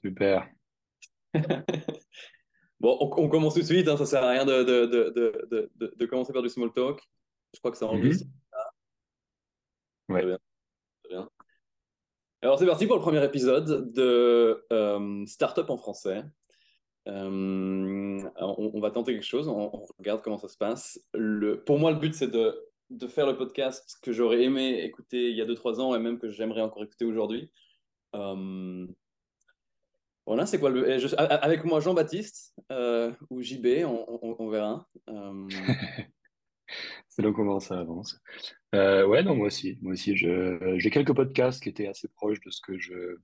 Super. Bon, on, on commence tout de suite, hein, ça sert à rien de, de, de, de, de- de commencer par du small talk. Je crois que ça enregistre. Mhm. Très Ouais. bien, très bien. Alors c'est parti pour le premier épisode de euh, Startup en français. Euh, on, on va tenter quelque chose, on, on regarde comment ça se passe. Le, pour moi, le but, c'est de, de faire le podcast que j'aurais aimé écouter il y a 2-3 ans et même que j'aimerais encore écouter aujourd'hui. Euh, voilà, c'est quoi le... a- avec moi, Jean-Baptiste euh, ou JB, on, verra. Euh, C'est là comment ça avance. Euh, ouais, non, moi aussi. Moi aussi, j'ai quelques podcasts qui étaient assez proches de ce que je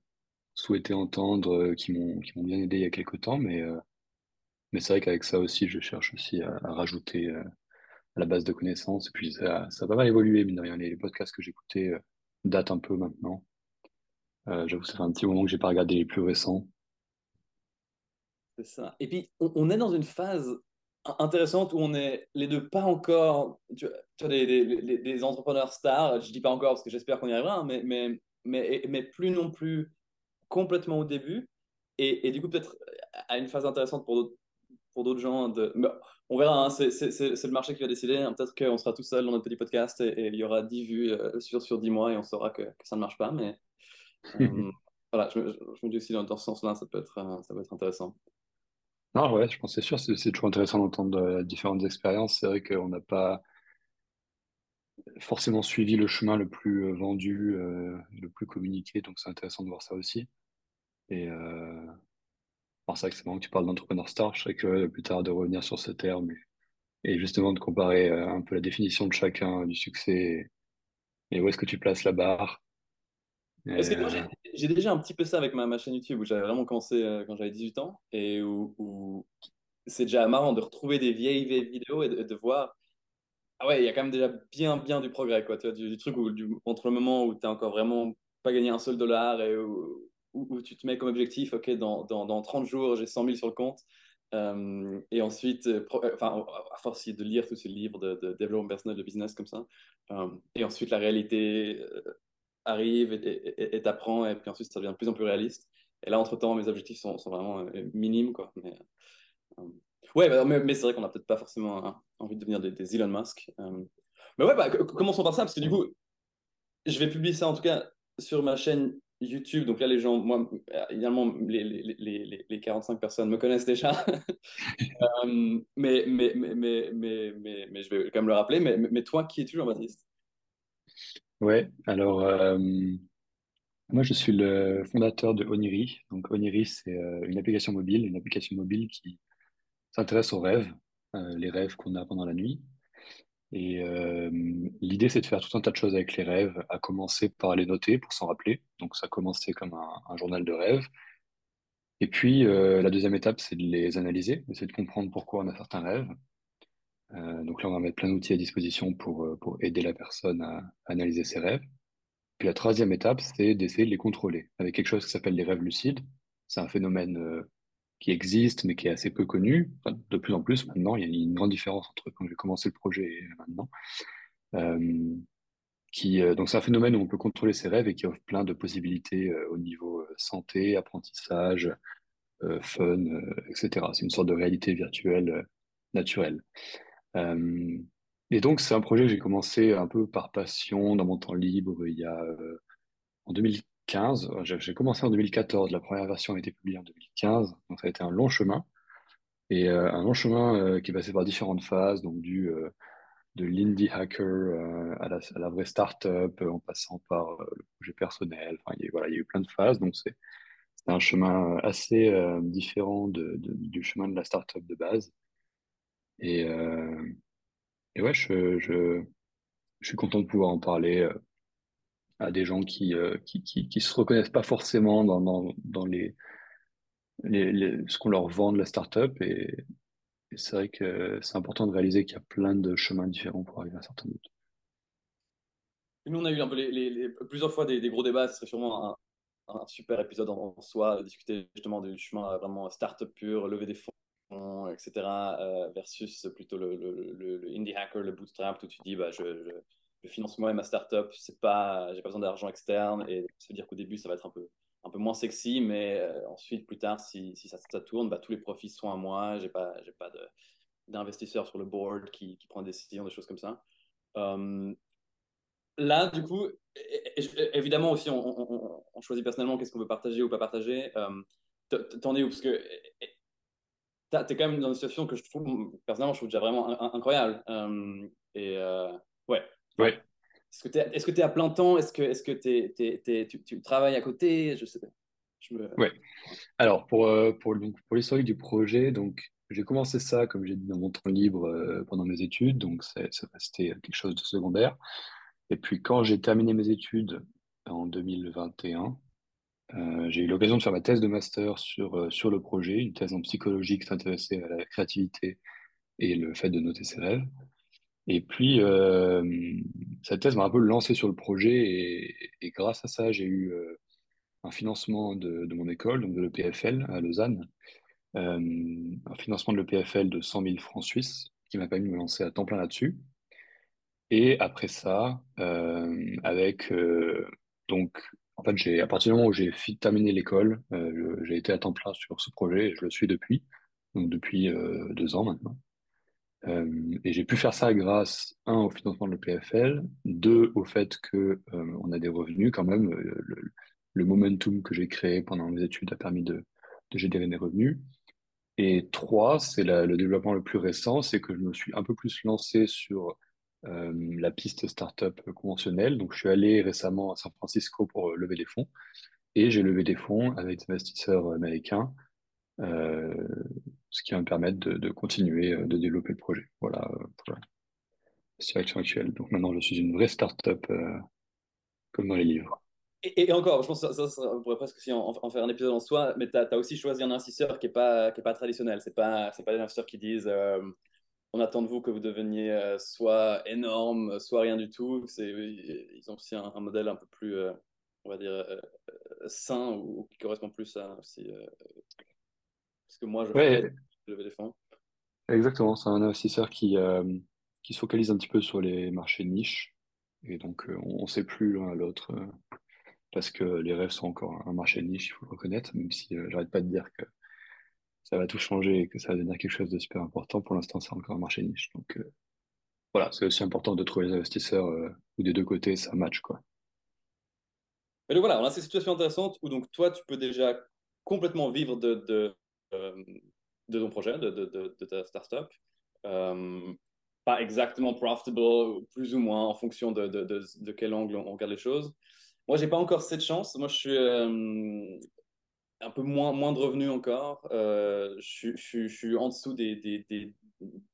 souhaitais entendre, qui m'ont, bien aidé il y a quelques temps, mais, mais c'est vrai qu'avec ça aussi, je cherche aussi à, rajouter à la base de connaissances. Et puis, ça, ça a pas mal évolué, mine de rien. Les, podcasts que j'écoutais datent un peu maintenant. J'avoue, ça fait un petit moment que j'ai pas regardé les plus récents. C'est ça. Et puis, on, on est dans une phase in- intéressante où on est les deux pas encore, tu vois, tu vois, des, des- des- des entrepreneurs stars, je dis pas encore parce que j'espère qu'on y arrivera, hein, mais, mais, mais, mais plus non plus complètement au début. Et, et du coup, peut-être à une phase intéressante pour d'autres pour d'autres gens. De... mais on verra, hein, c'est le marché qui va décider. hein. Peut-être qu'on sera tout seul dans notre petit podcast et, et il y aura 10 vues euh, sur, sur 10 mois et on saura que, que ça ne marche pas. Mais euh, voilà, je, me- je me dis aussi dans, dans ce sens-là, ça peut être, euh, ça peut être intéressant. Non, ouais, je pense que c'est sûr, c'est toujours intéressant d'entendre euh, différentes expériences. C'est vrai qu'on n'a pas forcément suivi le chemin le plus euh, vendu, euh, le plus communiqué, donc c'est intéressant de voir ça aussi. Et euh, c'est vrai que c'est marrant que tu parles d'entrepreneur star, je serais curieux plus tard de revenir sur ce terme et, et justement de comparer un peu la définition de chacun du succès et où est-ce que tu places la barre. Et, Parce que moi, euh, j'ai déjà un petit peu ça avec ma, ma chaîne YouTube où j'avais vraiment commencé euh, quand j'avais 18 ans et où, où c'est déjà marrant de retrouver des vieilles, vieilles vidéos et de, de voir, ah ouais, il y a quand même déjà bien, bien du progrès, quoi. Tu vois, du, du truc où, du- entre le moment où tu n'as encore vraiment pas gagné un seul dollar et où, où- où tu te mets comme objectif, OK, dans, dans, dans 30 jours, j'ai 100 000 sur le compte. Euh, et ensuite, euh, pro- enfin, à force de lire tous ces livres de, de développement personnel, de business comme ça. Et ensuite, la réalité arrive et t'apprends, et puis ensuite, ça devient de plus en plus réaliste. Et là, entre-temps, mes objectifs sont, sont vraiment euh, minimes, quoi. Mais, euh, ouais, mais, mais c'est vrai qu'on n'a peut-être pas forcément hein, envie de devenir des, Elon Musk. Euh, mais ouais, bah, co- commençons par ça, parce que du coup, je vais publier ça en tout cas sur ma chaîne YouTube. Donc là, les gens, moi, évidemment, les, les, les, les, les 45 personnes me connaissent déjà. Mais, mais, mais, mais, mais, mais, mais je vais quand même le rappeler. Mais, mais toi, qui es-tu, Jean-Baptiste? Ouais, alors euh, moi je suis le fondateur de Oniri. Donc Oniri, c'est euh, une application mobile, une application mobile qui s'intéresse aux rêves, euh, les rêves qu'on a pendant la nuit. Et l'idée, c'est de faire tout un tas de choses avec les rêves, à commencer par les noter pour s'en rappeler. Donc, ça a commencé comme un, journal de rêves. Et puis, la deuxième étape, c'est de les analyser, c'est de comprendre pourquoi on a certains rêves. Euh, donc là, on va mettre plein d'outils à disposition pour, euh, pour aider la personne à, analyser ses rêves. Puis la troisième étape, c'est d'essayer de les contrôler avec quelque chose qui s'appelle les rêves lucides. C'est un phénomène euh, qui existe, mais qui est assez peu connu. De plus en plus maintenant, il y a une grande différence entre quand j'ai commencé le projet et maintenant. Donc c'est un phénomène où on peut contrôler ses rêves et qui offre plein de possibilités au niveau santé, apprentissage, fun, etc. C'est une sorte de réalité virtuelle naturelle. Et donc c'est un projet que j'ai commencé un peu par passion dans mon temps libre il y a euh, en 2015. J'ai commencé en 2014. La première version a été publiée en 2015. Donc ça a été un long chemin et euh, un long chemin euh, qui est passé par différentes phases, donc du de l'indie hacker à la, vraie startup, en passant par le projet personnel. Enfin, il y a, voilà, il y a eu plein de phases, donc c'est un chemin assez différent du chemin de la startup de base. Et, euh, et ouais, je, suis content de pouvoir en parler euh, à des gens qui, euh, qui, se reconnaissent pas forcément dans, dans, dans les, ce qu'on leur vend de la startup. Et, c'est vrai que c'est important de réaliser qu'il y a plein de chemins différents pour arriver à un certain. Nous, on a eu un peu les, plusieurs fois des, gros débats. Ce serait sûrement un, super épisode en, soi, discuter justement du chemin vraiment start-up pur, lever des fonds, etc., euh, versus plutôt le, le, le, indie hacker, le bootstrap, où tu dis, bah, je, je, finance moi et ma start-up, c'est pas, j'ai pas besoin d'argent externe, et ça veut dire qu'au début, ça va être un peu un peu moins sexy, mais euh, ensuite, plus tard, si, si ça, ça, tourne, bah, tous les profits sont à moi. Je n'ai pas, j'ai pas d'investisseurs sur le board qui, qui prend des décisions, des choses comme ça. Euh, là, du coup, évidemment aussi, on, choisit personnellement qu'est-ce qu'on veut partager ou pas partager. Euh, T'en es où? Parce que tu es quand même dans une situation que je trouve, personnellement, je trouve déjà vraiment incroyable. Euh, et euh, ouais. Ouais. Est-ce que tu es, à plein temps? Est-ce que, est-ce que tu, tu, travailles à côté? Je sais pas. Je me... Ouais. Alors, pour, euh, pour, pour l'historique du projet, donc, j'ai commencé ça, comme j'ai dit, dans mon temps libre euh, pendant mes études. Donc, c'est resté quelque chose de secondaire. Et puis, quand j'ai terminé mes études en 2021, euh, j'ai eu l'occasion de faire ma thèse de master sur, sur le projet, une thèse en psychologie qui s'intéressait à la créativité et le fait de noter ses rêves. Et puis, euh, cette thèse m'a un peu lancé sur le projet et, grâce à ça, j'ai eu euh, un financement de, mon école, donc de l'EPFL à Lausanne, euh, un financement de l'EPFL de 100 000 francs suisses qui m'a permis de me lancer à temps plein là-dessus. Et après ça, avec donc, en fait, j'ai à partir du moment où j'ai terminé l'école, j'ai été à temps plein sur ce projet et je le suis depuis, donc depuis deux ans maintenant. Euh, et j'ai pu faire ça grâce, un, au financement de l'EPFL, deux, au fait que euh, on a des revenus quand même. Euh, le, momentum que j'ai créé pendant mes études a permis de générer des revenus. Et trois, c'est le développement le plus récent, c'est que je me suis un peu plus lancé sur euh, la piste startup conventionnelle. Donc, je suis allé récemment à San Francisco pour lever des fonds et j'ai levé des fonds avec des investisseurs américains euh, ce qui va me permettre de, continuer euh, de développer le projet. Voilà euh, pour la situation actuelle. Donc maintenant, je suis une vraie start-up comme dans les livres. Et, encore, je pense que ça, on pourrait presque aussi en, faire un épisode en soi, mais tu as, aussi choisi un investisseur qui n'est pas, pas traditionnel. Ce n'est pas, pas des investisseurs qui disent on attend de vous que vous deveniez soit énorme, soit rien du tout. Ils ont aussi un, modèle un peu plus, on va dire, sain ou, qui correspond plus à aussi, parce que moi, je fais lever des fonds. Exactement, c'est un investisseur qui, euh, qui se focalise un petit peu sur les marchés de niche. Et donc, euh, on ne sait plus l'un à l'autre euh, parce que les rêves sont encore un marché de niche, il faut le reconnaître, même si j'arrête pas de dire que ça va tout changer et que ça va devenir quelque chose de super important. Pour l'instant, c'est encore un marché de niche. Donc, voilà, c'est aussi important de trouver les investisseurs où des deux côtés, ça match, quoi. Et donc voilà, on a cette situation intéressante où donc toi, tu peux déjà complètement vivre de euh, de ton projet, de, de, de, ta startup. Euh, pas exactement profitable, plus ou moins en fonction de, de, de, quel angle on regarde les choses. Moi, j'ai pas encore cette chance. Moi, je suis euh, un peu moins, moins de revenus encore. je, je, suis en dessous des, des, des,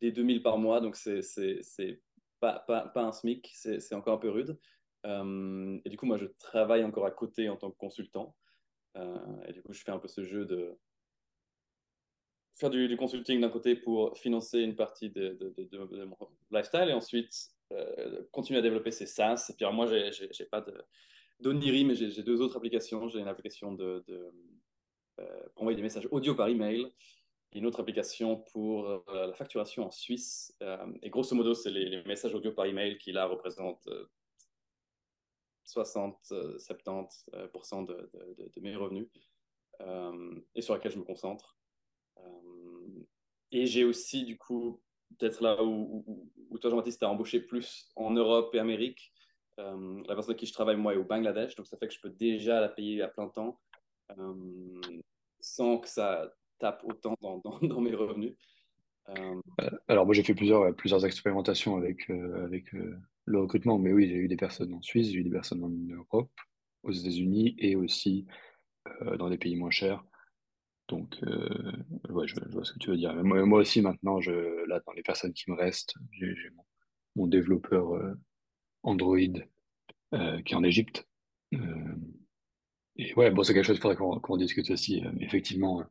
des 2000 par mois, donc c'est pas, pas, pas un SMIC, c'est encore un peu rude. et du coup, moi, je travaille encore à côté en tant que consultant. et du coup, je fais un peu ce jeu de faire du, consulting d'un côté pour financer une partie de, de, mon lifestyle et ensuite euh, continuer à développer ces SaaS. Et puis alors moi, j'ai pas d'Oniri, mais j'ai deux autres applications. J'ai une application de, euh, pour envoyer des messages audio par email et une autre application pour euh, la facturation en Suisse. et grosso modo, c'est les, messages audio par email qui là représentent 60-70% de, mes revenus et sur lesquels je me concentre. Euh, et j'ai aussi, du coup, peut-être là où, toi, Jean-Baptiste, as embauché plus en Europe et Amérique. Euh, la personne avec qui je travaille, moi, est au Bangladesh. Donc, ça fait que je peux déjà la payer à plein temps euh, sans que ça tape autant dans, mes revenus. Alors, moi, j'ai fait plusieurs, plusieurs expérimentations avec, avec le recrutement. Mais oui, j'ai eu des personnes en Suisse, j'ai eu des personnes en Europe, aux États-Unis et aussi dans des pays moins chers. Donc, euh, je, vois ce que tu veux dire. Moi, aussi, maintenant, je, là, dans les personnes qui me restent, j'ai mon, développeur euh, Android euh, qui est en Égypte. Et ouais, bon, c'est quelque chose qu'il faudrait qu'on discute aussi. Mais effectivement,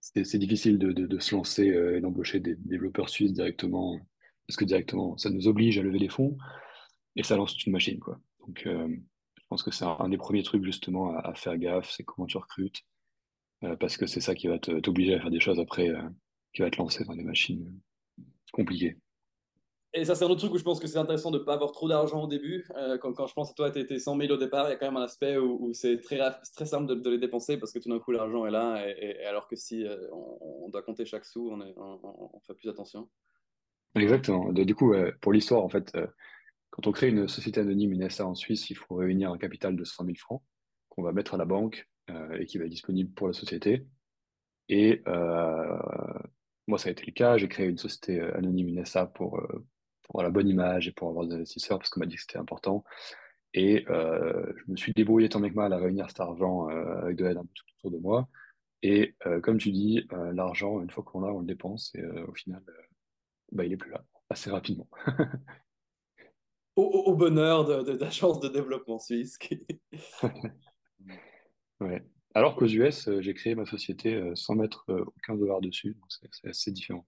c'est difficile de, de, se lancer et d'embaucher des développeurs suisses directement, parce que directement, ça nous oblige à lever les fonds et ça lance toute une machine, quoi. Donc, je pense que c'est un, des premiers trucs justement à, faire gaffe, c'est comment tu recrutes euh, parce que c'est ça qui va t'obliger à faire des choses après, euh, qui va te lancer dans des machines euh, compliquées. Et ça, c'est un autre truc où je pense que c'est intéressant de ne pas avoir trop d'argent au début. Euh, quand, quand, je pense à toi, tu étais 100 000 au départ, il y a quand même un aspect où, c'est très, très simple de, les dépenser parce que tout d'un coup, l'argent est là. Et, alors que si euh, on, doit compter chaque sou, on, fait plus attention. Exactement. Du coup, pour l'histoire, en fait, euh, quand on crée une société anonyme, une SA en Suisse, il faut réunir un capital de 100 000 francs qu'on va mettre à la banque euh, et qui va être disponible pour la société. Et euh, moi, ça a été le cas. J'ai créé une société anonyme, une SA, pour, pour la bonne image et pour avoir des investisseurs parce qu'on m'a dit que c'était important. Et euh, je me suis débrouillé tant bien que mal à réunir cet argent euh, avec de l'aide un peu tout autour de moi. Et euh, comme tu dis, l'argent, une fois qu'on l'a, on le dépense et au final, bah, il est plus là assez rapidement. au, au, bonheur d'agence de, de, de, développement suisse. ouais. Alors qu'aux US, j'ai créé ma société sans mettre aucun dollar dessus, donc c'est assez différent.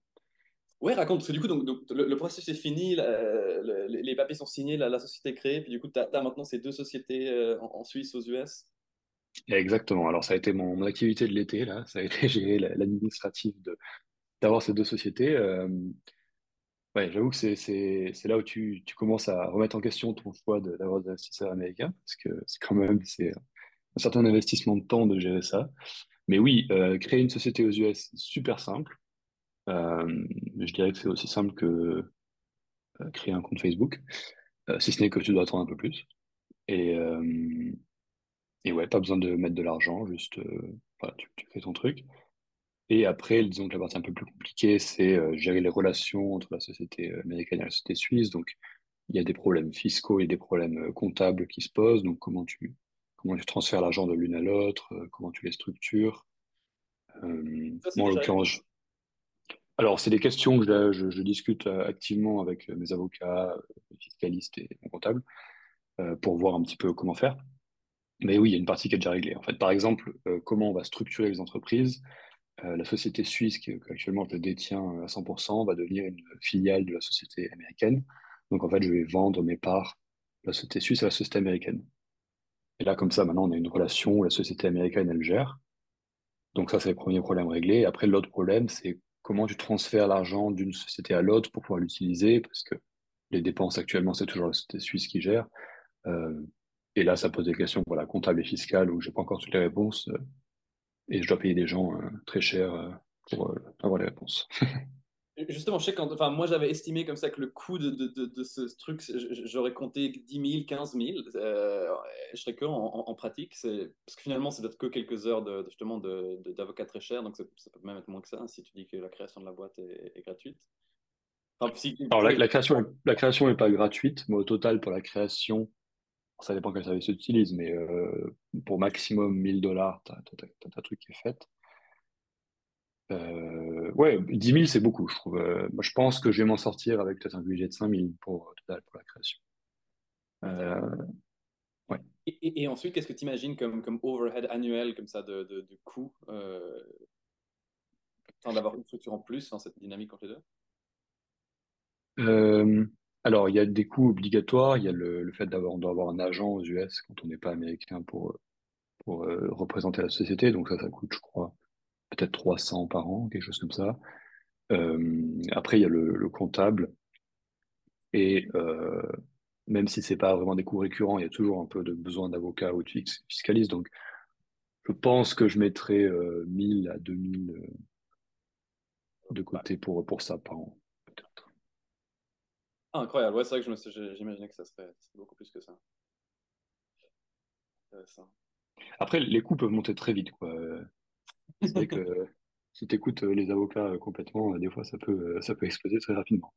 Ouais, raconte, du coup, donc, le, processus est fini, le, les papiers sont signés, la, société est créée, puis du coup, tu as, maintenant ces deux sociétés en, en, Suisse, aux US. Exactement. Alors, ça a été mon, activité de l'été, là. Ça a été gérer l'administratif d'avoir ces deux sociétés. Euh, ouais, j'avoue que c'est là où tu, commences à remettre en question ton choix d'avoir des investisseurs américains, parce que c'est quand même un certain investissement de temps de gérer ça. Mais oui, euh, créer une société aux US, super simple. Euh, je dirais que c'est aussi simple que euh, créer un compte Facebook, euh, si ce n'est que tu dois attendre un peu plus. Et, euh, et ouais, pas besoin de mettre de l'argent, juste voilà, tu, tu, fais ton truc. Et après, disons que la partie un peu plus compliquée, c'est gérer les relations entre la société américaine et la société suisse. Donc, il y a des problèmes fiscaux et des problèmes comptables qui se posent. Donc, comment tu, comment tu transfères l'argent de l'une à l'autre, comment tu les structures. Euh, moi, en l'occurrence, alors c'est des questions que je, discute euh, activement avec mes avocats, les fiscalistes et mon comptable euh, pour voir un petit peu comment faire. Mais oui, il y a une partie qui est déjà réglée. En fait, par exemple, euh, comment on va structurer les entreprises. Euh, la société suisse, qui, actuellement je détiens à 100%, va devenir une filiale de la société américaine. Donc en fait, je vais vendre mes parts de la société suisse à la société américaine. Et là, comme ça, maintenant, on a une relation où la société américaine, elle gère. Donc ça, c'est le premier problème réglé. Après, l'autre problème, c'est comment tu transfères l'argent d'une société à l'autre pour pouvoir l'utiliser, parce que les dépenses actuellement, c'est toujours la société suisse qui gère. Euh, et là, ça pose des questions voilà, comptables et fiscales où j'ai pas encore toutes les réponses. Euh, et je dois payer des gens euh, très chers euh, pour avoir les réponses. Justement, je sais quand, enfin, moi j'avais estimé comme ça que le coût de, de, de, de ce truc, j'aurais compté 10 000, 15 000. Euh, je serais que en, en, en pratique, parce que finalement, c'est peut-être que quelques heures de, justement d'avocat très cher, donc ça peut même être moins que ça si tu dis que la création de la boîte est, est gratuite. Enfin, si, Alors la, la, création, la création n'est pas gratuite, mais au total pour la création, ça dépend quel service tu utilises, mais euh, pour maximum 1000 dollars, tu as, ta truc qui est fait. Euh, ouais, 10 000, c'est beaucoup, je trouve. Euh, moi, je pense que je vais m'en sortir avec peut-être un budget de 5 000 pour, total pour la création. Euh, ouais. Et, ensuite, qu'est-ce que tu imagines comme, comme overhead annuel, comme ça, de, de, de coût euh, d'avoir une structure en plus dans cette dynamique entre les deux? Euh, Alors, il y a des coûts obligatoires. Il y a le, le fait d'avoir, avoir un agent aux US quand on n'est pas américain pour, pour euh, représenter la société. Donc ça, ça coûte, je crois, peut-être 300 par an, quelque chose comme ça. Euh, après, il y a le, le comptable. Et euh, même si c'est pas vraiment des coûts récurrents, il y a toujours un peu de besoin d'avocat ou de fiscaliste. Donc, je pense que je mettrai euh, 1000 à 2000 euh, de côté pour, pour ça par an, peut-être. Ah, incroyable. Ouais, c'est vrai que j'imaginais que ça serait, beaucoup plus que ça. Après, les coûts peuvent monter très vite, quoi. C'est que si tu écoutes les avocats complètement, des fois, ça peut, ça peut exploser très rapidement.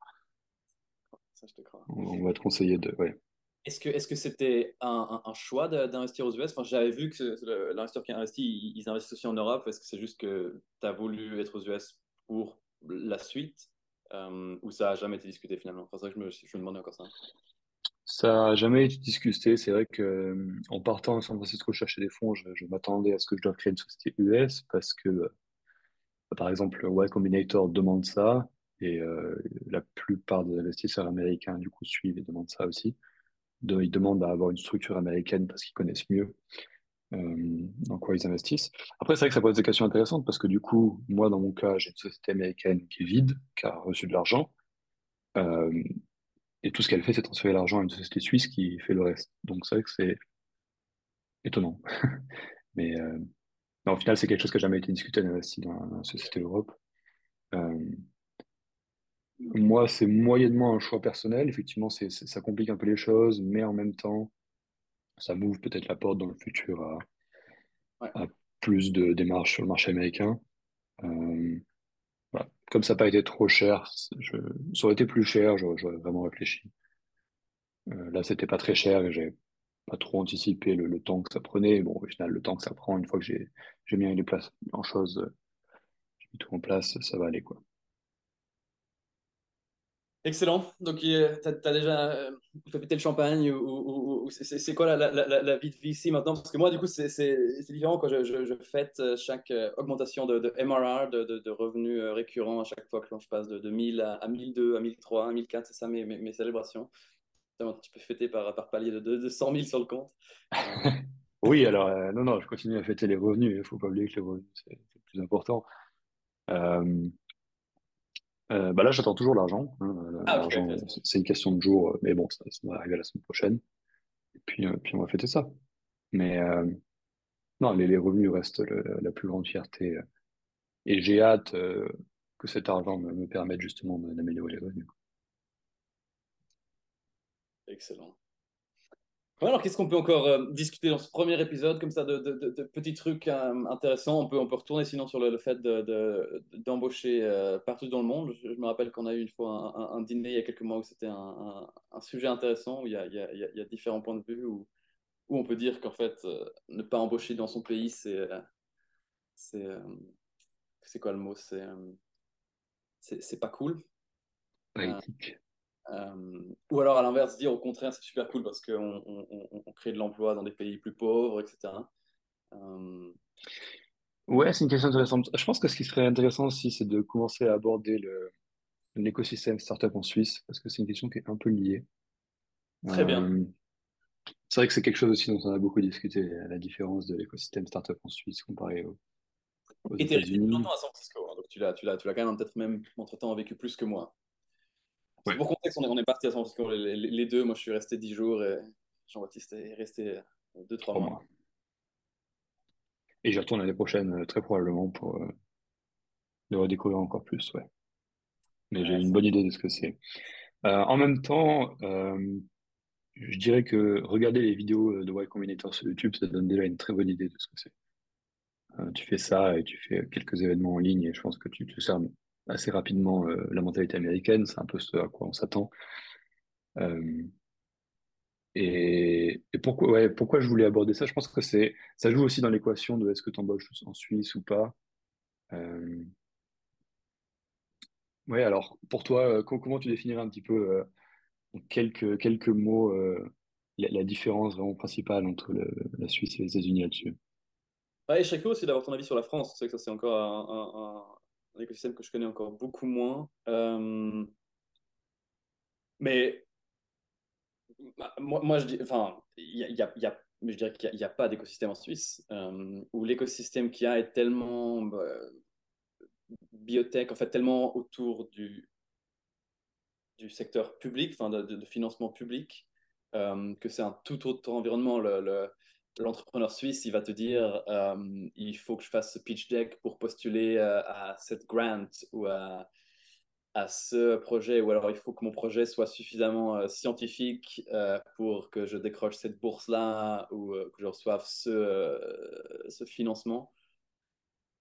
Ça, je te crois. On va te conseiller de. Ouais. Est-ce que est-ce que c'était un, un, un, choix d'investir aux US? Enfin, J'avais vu que l'investisseur qui a investi, ils investissent aussi en Europe. Est-ce que c'est juste que tu as voulu être aux US pour la suite euh, ou ça n'a jamais été discuté finalement? Enfin, C'est vrai que je me, je me demandais encore ça. Ça n'a jamais été discuté. C'est vrai que en partant à San Francisco chercher des fonds, je, je m'attendais à ce que je doive créer une société US parce que, par exemple, Y Combinator demande ça et euh, la plupart des investisseurs américains du coup suivent et demandent ça aussi. Ils demandent à avoir une structure américaine parce qu'ils connaissent mieux euh, dans quoi ils investissent. Après, c'est vrai que ça pose des questions intéressantes parce que du coup, moi dans mon cas, j'ai une société américaine qui est vide, qui a reçu de l'argent. Et tout ce qu'elle fait, c'est transférer l'argent à une société suisse qui fait le reste. Donc c'est vrai que c'est étonnant. Mais euh, non, au final, c'est quelque chose qui n'a jamais été discuté d'investir dans la société Europe. Euh, moi, c'est moyennement un choix personnel. Effectivement, c'est- ça complique un peu les choses, mais en même temps, ça m'ouvre peut-être la porte dans le futur à, Ouais. à plus de démarches sur le marché américain. Euh, Comme ça n'a pas été trop cher, ça aurait été plus cher, j'aurais vraiment réfléchi. Euh, là, c'était pas très cher et j'ai pas trop anticipé le, temps que ça prenait. Bon, au final, le temps que ça prend, une fois que j'ai j'ai mis les places en chose, euh, j'ai mis tout en place, ça va aller, quoi. Excellent. Donc, tu as, déjà euh, fait péter le champagne ou, c'est quoi la, la, la, la vie de VC maintenant? Parce que moi, du coup, c'est différent je, fête euh, chaque euh, augmentation de, MRR, de, revenus récurrents à chaque fois que je passe de, de 1000 à, à 1002, à 1003, à 1004, c'est ça mes, célébrations. Tu peux fêter par, palier de, de, de 100 000 sur le compte. Oui, alors, non, non, je continue à fêter les revenus. Il faut pas oublier que les revenus, c'est le plus important. Euh, bah là, j'attends toujours l'argent. hein. Ah, L'argent, ok. c'est une question de jour, euh, mais bon, ça, ça va arriver la semaine prochaine. Et puis, euh, puis on va fêter ça. Mais euh, non, les, les revenus restent le- la plus grande fierté. euh, Et j'ai hâte euh, que cet argent me, me permette justement d'améliorer les revenus. Excellent. Ouais, alors, qu'est-ce qu'on peut encore euh, discuter dans ce premier épisode, comme ça, de, de- de- de petits trucs euh, intéressants? On peut, on peut retourner sinon sur le, le fait de- de- d'embaucher euh, partout dans le monde. Je, je me rappelle qu'on a eu une fois un, un- un dîner il y a quelques mois où c'était un, sujet intéressant, où il y a, il y a- il y a- il y a différents points de vue, où, où on peut dire qu'en fait, ne pas embaucher dans son pays, c'est c'est c'est quoi le mot? C'est c'est c'est pas cool. Euh, ou alors à l'inverse, dire au contraire, c'est super cool parce qu'on on, on- on crée de l'emploi dans des pays plus pauvres, etc. Euh, Ouais, c'est une question intéressante. Je pense que ce qui serait intéressant aussi, c'est de commencer à aborder le, l'écosystème startup en Suisse, parce que c'est une question qui est un peu liée. très bien. Euh, c'est vrai que c'est quelque chose aussi dont on a beaucoup discuté, la différence de l'écosystème startup en Suisse comparé aux, aux Et tu longtemps à San Francisco, hein, donc tu l'as, tu l'as, tu l'as quand même peut-être même entre-temps vécu plus que moi. Ouais, pour contexte, on est, on est parti à San Francisco les, deux. Moi, je suis resté 10 jours et Jean-Baptiste est resté deux trois trois mois. mois. Et j'y retourne l'année prochaine, euh, très probablement, pour euh, le redécouvrir encore plus, ouais. Mais j'ai une bonne idée de ce que c'est. Euh, en même temps, euh, je dirais que regarder les vidéos de Y Combinator sur YouTube, ça donne déjà une très bonne idée de ce que c'est. Euh, tu fais ça et tu fais quelques événements en ligne et je pense que tu te sers assez rapidement euh, la mentalité américaine, c'est un peu ce à quoi on s'attend. Euh, et, pourquoi, ouais, pourquoi je voulais aborder ça? Je pense que c'est, ça joue aussi dans l'équation de est-ce que tu embauches en Suisse ou pas. Euh, ouais, alors pour toi, euh, co- comment tu définirais un petit peu en quelques, quelques mots la, différence vraiment principale entre la Suisse et les États-Unis là-dessus? Ouais, et curieux aussi d'avoir ton avis sur la France. C'est que ça, c'est encore un écosystème que je connais encore beaucoup moins. Euh, mais Moi, moi, je dis, enfin, y a, y y a- je dirais qu'il n'y a, pas d'écosystème en Suisse, euh, où l'écosystème qu'il y a est tellement bah, biotech, en fait, tellement autour du, du secteur public, enfin, de, financement public, euh, que c'est un tout autre environnement. Le- l'entrepreneur suisse, il va te dire, euh, il faut que je fasse ce pitch deck pour postuler euh, à cette grant ou à à ce projet, ou alors il faut que mon projet soit suffisamment euh, scientifique pour que je décroche cette bourse-là ou que je reçoive ce, ce financement.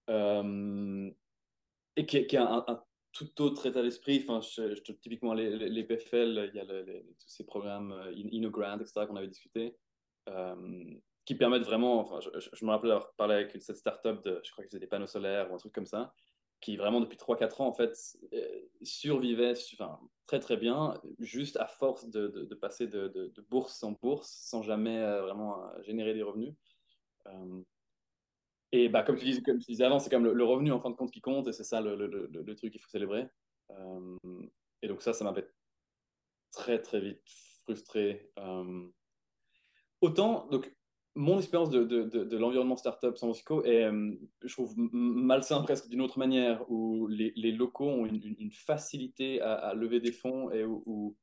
Et qui, a un, tout autre état d'esprit. Enfin, typiquement, les, les, PFL, il y a tous ces programmes InnoGrant, etc., qu'on avait discuté, qui permettent vraiment. Enfin, je, me rappelle avoir parlé avec cette startup de, je crois que c'était des panneaux solaires ou un truc comme ça, qui vraiment depuis 3-4 ans en fait euh, survivait enfin, très très bien, juste à force de, passer de, bourse en bourse sans jamais euh, vraiment euh, générer des revenus. Et bah, comme, tu dis, comme tu disais avant, c'est comme le, le, revenu en fin de compte qui compte et c'est ça le, le, truc qu'il faut célébrer. Et donc ça, ça m'avait très très vite frustré. Autant, donc mon expérience de, de, de, l'environnement startup San Francisco est, je trouve, malsain presque d'une autre manière, où les, les locaux ont une, facilité à, lever des fonds et où,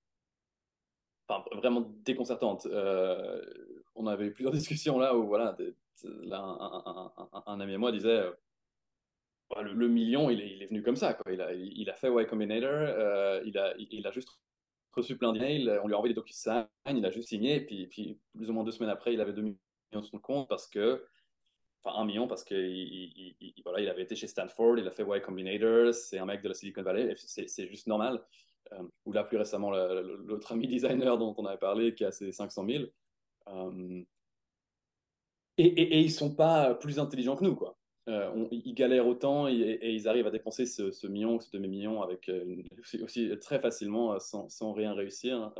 enfin, vraiment déconcertante. Euh, on avait eu plusieurs discussions là où voilà, là, un, un, ami à moi disait bah, le, million, il est, il est, venu comme ça. Quoi. Il, a, il a fait Y Combinator, euh, il, a, il a juste reçu plein d'emails, on lui a envoyé des DocuSign, il a juste signé, et puis, plus ou moins deux semaines après, il avait 2 millions sur son compte parce que, enfin un million parce qu'il il, il, voilà, il avait été chez Stanford, il a fait Y Combinator, c'est un mec de la Silicon Valley, c'est juste normal. Euh, ou là, plus récemment, l'autre ami designer dont on avait parlé qui a ses 500 000. Euh, et, et, et, ils sont pas plus intelligents que nous, quoi. Euh, ils galèrent autant et, ils arrivent à dépenser ce, million, ce demi-million avec aussi, très facilement sans, sans rien réussir.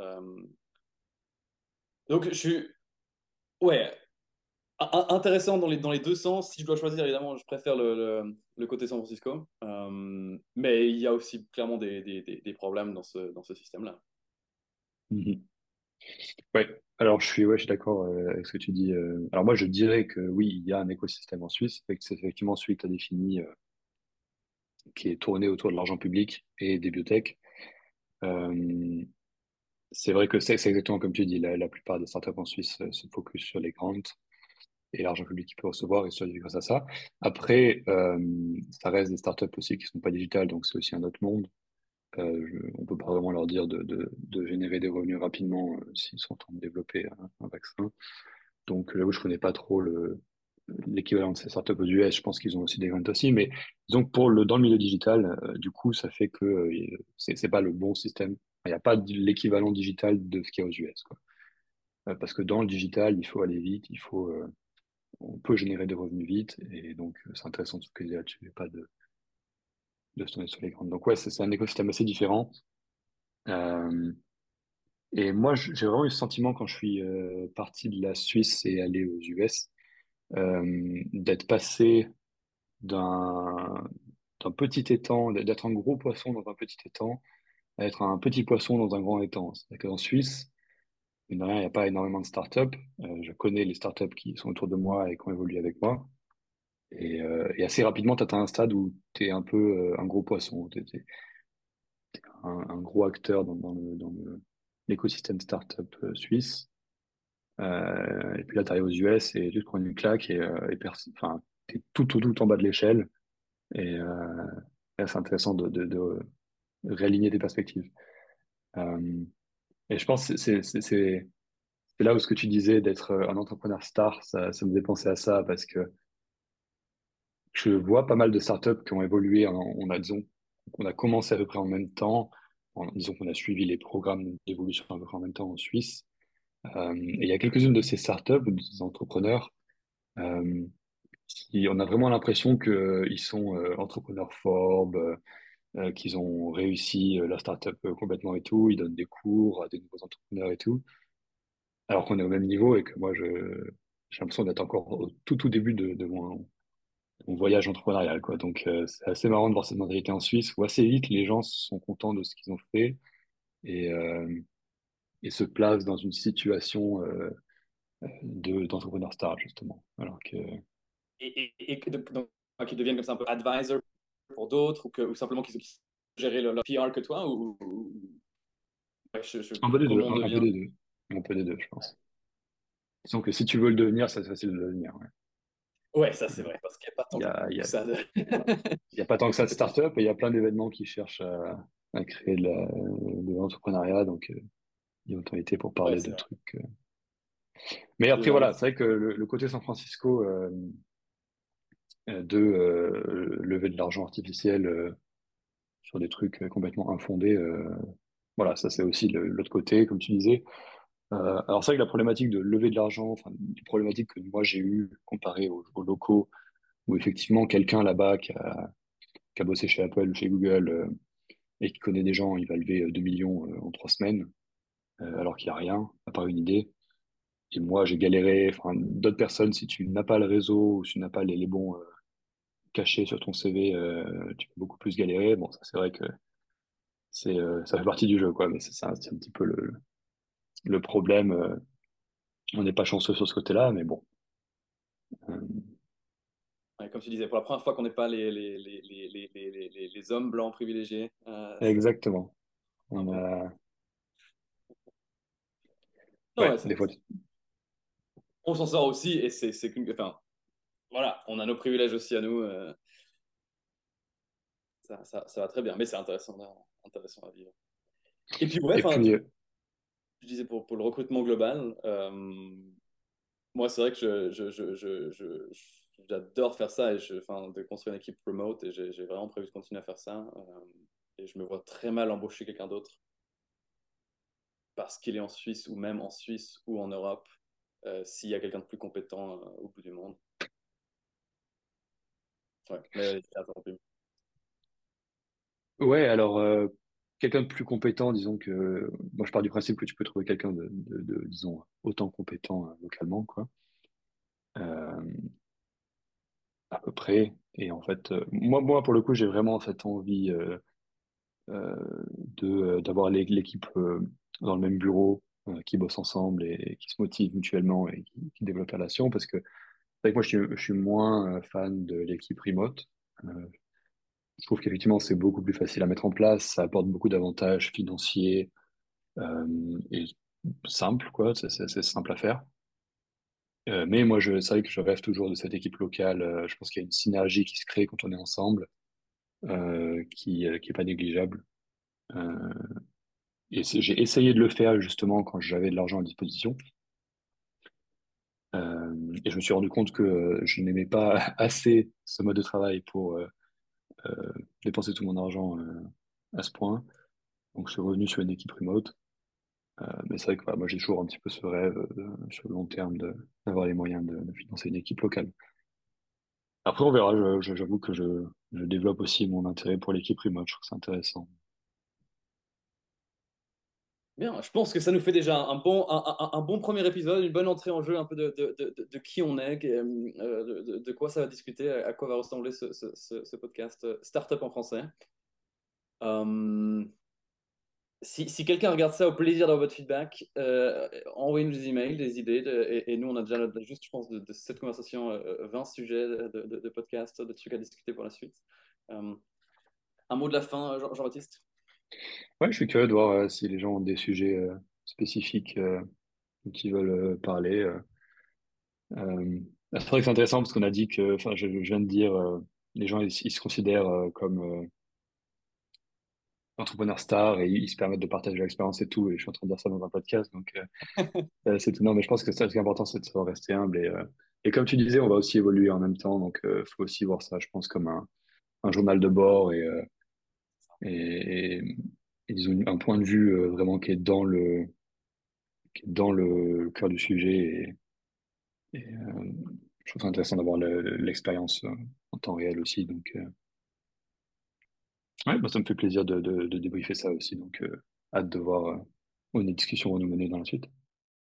Donc, je suis. Ouais, intéressant dans les, dans les deux sens. Si je dois choisir, évidemment, je préfère le, le, côté San Francisco. Euh, mais il y a aussi clairement des, des, des problèmes dans ce, dans ce système-là. Mhm. Oui, alors je suis, ouais, suis d'accord euh, avec ce que tu dis. Euh. Alors moi, je dirais que oui, il y a un écosystème en Suisse, c'est effectivement celui que tu as défini, qui est tourné autour de l'argent public et des biotech. c'est vrai que c'est exactement comme tu dis, la, la plupart des startups en Suisse se focus sur les grandes et l'argent public qu'il peut recevoir et survivre grâce à ça. Après, euh, ça reste des startups aussi qui ne sont pas digitales, donc c'est aussi un autre monde. Euh, on ne peut pas vraiment leur dire de, de, de générer des revenus rapidement euh, s'ils sont en train de développer un, vaccin. Donc là où je connais pas trop le, l'équivalent de ces startups aux US, je pense qu'ils ont aussi des ventes aussi, mais donc pour le dans le milieu digital, euh, du coup, ça fait que euh, c'est c'est pas le bon système. Il n'y a pas l'équivalent digital de ce qu'il y a aux US, quoi. Euh, parce que dans le digital, il faut aller vite, il faut on peut générer des revenus vite, et donc euh, c'est intéressant de se focaliser là-dessus, pas de, de se tourner sur les grandes. Donc ouais, c'est un écosystème assez différent. Euh, et moi, j'ai vraiment eu ce sentiment quand je suis euh, parti de la Suisse et allé aux US, d'être passé d'un petit étang, d'être un gros poisson dans un petit étang, à être un petit poisson dans un grand étang. C'est-à-dire qu'en Suisse, il n'y a pas énormément de startups. Euh, je connais les startups qui sont autour de moi et qui ont évolué avec moi. Et, euh, assez rapidement, tu atteins un stade où tu es un peu euh, un gros poisson. Un, gros acteur dans, dans, l'écosystème startup suisse. Et puis là, tu arrives aux US et tu te prends une claque et, tu es tout, tout, tout en bas de l'échelle. Et c'est intéressant de, réaligner tes perspectives. Et je pense que c'est là où ce que tu disais d'être euh, un entrepreneur star, ça, me faisait penser à ça parce que je vois pas mal de startups qui ont évolué. On a, disons, on a commencé à peu près en même temps. En, disons qu'on a suivi les programmes d'évolution à peu près en même temps en Suisse. Euh, et il y a quelques-unes de ces startups, de ces entrepreneurs, euh, qui, on a vraiment l'impression qu'ils sont entrepreneurs Forbes, euh, qu'ils ont réussi euh, leur startup euh, complètement et tout. Ils donnent des cours à des nouveaux entrepreneurs et tout. Alors qu'on est au même niveau et que moi, j'ai l'impression d'être encore au tout, tout début de, mon, voyage entrepreneurial, quoi. Donc, c'est assez marrant de voir cette mentalité en Suisse où assez vite les gens sont contents de ce qu'ils ont fait et, euh, se placent dans une situation euh, de, d'entrepreneur star, justement. Alors que... Et, et, donc, qu'ils deviennent comme ça un peu advisor pour d'autres ou, que, ou simplement qu'ils ont géré leur, PR que toi ou, Ouais, je, je, un, peu des deux, un, peu des deux, un peu des deux, je pense. Disons que si tu veux le devenir, c'est facile de le devenir. Ouais, ouais ça c'est vrai, parce qu'il n'y a pas tant y a, que y a, ça de... il y a pas tant que ça de start-up et il y a plein d'événements qui cherchent à, à créer de, l'entrepreneuriat, donc euh, il y a autant été pour parler ouais, de vrai. trucs. Euh... Mais après, voilà, c'est vrai que le, le côté San Francisco, euh, de euh, lever de l'argent artificiel euh, sur des trucs complètement infondés. voilà, ça c'est aussi l'autre côté, comme tu disais. alors c'est vrai que la problématique de lever de l'argent, enfin, les problématiques que moi j'ai eues comparées aux, aux, locaux, où effectivement quelqu'un là-bas qui a, bossé chez Apple ou chez Google euh, et qui connaît des gens, il va lever 2 millions euh, en trois semaines, euh, alors qu'il n'y a rien, à part une idée. Et moi, j'ai galéré, enfin, d'autres personnes, si tu n'as pas le réseau ou si tu n'as pas les, les bons euh, cachés sur ton CV, euh, tu peux beaucoup plus galérer. Bon, ça, c'est vrai que c'est, euh, ça fait partie du jeu, quoi, mais c'est, c'est un, un, petit peu le, le problème. On n'est pas chanceux sur ce côté-là, mais bon. Ouais, comme tu disais, pour la première fois qu'on n'est pas les, les, les, les, les, les, les hommes blancs privilégiés. Exactement. On a Non, Ouais, ouais, des fois. On s'en sort aussi et c'est. Enfin, voilà, on a nos privilèges aussi à nous. euh, ça, ça, ça va très bien, mais c'est intéressant, à- intéressant à vivre. Et puis, ouais, Et puis, euh, je disais pour, pour le recrutement global, euh, moi, c'est vrai que je, je, je, je, je- j'adore faire ça et je, enfin, de construire une équipe remote et j'ai, vraiment prévu de continuer à faire ça. euh, et je me vois très mal embaucher quelqu'un d'autre parce qu'il est en Suisse ou même en Suisse ou en Europe s'il y a quelqu'un de plus compétent euh, au bout du monde. Ouais, ouais, alors, euh, quelqu'un de plus compétent, disons que. Moi, je pars du principe que tu peux trouver quelqu'un de, disons, autant compétent euh, localement, quoi. Euh, à peu près. Et en fait, euh, moi, moi, pour le coup, j'ai vraiment cette envie euh, euh, de, euh, d'avoir l'é- l'équipe euh, dans le même bureau, euh, qui bosse ensemble et, qui se motive mutuellement et qui, qui développe la relation. Parce que c'est que moi, je suis, moins euh, fan de l'équipe remote. Euh, je trouve qu'effectivement, c'est beaucoup plus facile à mettre en place. Ça apporte beaucoup d'avantages financiers euh, et simple, quoi. C'est simple à faire. Euh, mais moi, c'est vrai que je rêve toujours de cette équipe locale. Euh, je pense qu'il y a une synergie qui se crée quand on est ensemble, euh, qui, euh, qui est pas négligeable. Et j'ai essayé de le faire justement quand j'avais de l'argent à disposition. Euh, et je me suis rendu compte que euh, je n'aimais pas assez ce mode de travail pour euh, dépenser tout mon argent à ce point. Donc, je suis revenu sur une équipe remote. Mais c'est vrai que voilà, moi, j'ai toujours un petit peu ce rêve sur le long terme d'avoir les moyens de, financer une équipe locale. Après, on verra. J'avoue que je, je développe aussi mon intérêt pour l'équipe remote. Je trouve que c'est intéressant. Bien, je pense que ça nous fait déjà un bon, un, bon premier épisode, une bonne entrée en jeu un peu de, de, de, qui on est, euh, de, quoi ça va discuter, à quoi va ressembler ce, ce, podcast euh, Startup en français. Euh, si si quelqu'un regarde ça, au plaisir d'avoir votre feedback, envoyez-nous des emails, des idées, et, nous, on a déjà juste, je pense, de, cette conversation, euh, 20 sujets de, de, de trucs à discuter pour la suite. Un mot de la fin, Jean- Jean-Baptiste? Ouais, je suis curieux de voir euh, si les gens ont des sujets euh, spécifiques euh, qui veulent euh, parler. euh. Euh, c'est vrai que c'est intéressant parce qu'on a dit que, enfin, je, je viens de dire, euh, les gens ils, ils se considèrent euh, comme euh, entrepreneurs stars et ils se permettent de partager leur expérience et tout. Et je suis en train de dire ça dans un podcast, donc euh, euh, c'est étonnant. Mais je pense que ça, ce qui est important, c'est de savoir rester humble et euh, et comme tu disais, on va aussi évoluer en même temps, donc euh, faut aussi voir ça, je pense, comme un, un journal de bord et, euh, et, et disons un point de vue euh, vraiment qui est dans le qui est dans le cœur du sujet et, euh, je trouve ça intéressant d'avoir le- l'expérience euh, en temps réel aussi. Donc, ouais, bah, ça me fait plaisir de, débriefer ça aussi. Donc, hâte de voir les discussions vont nous mener dans la suite.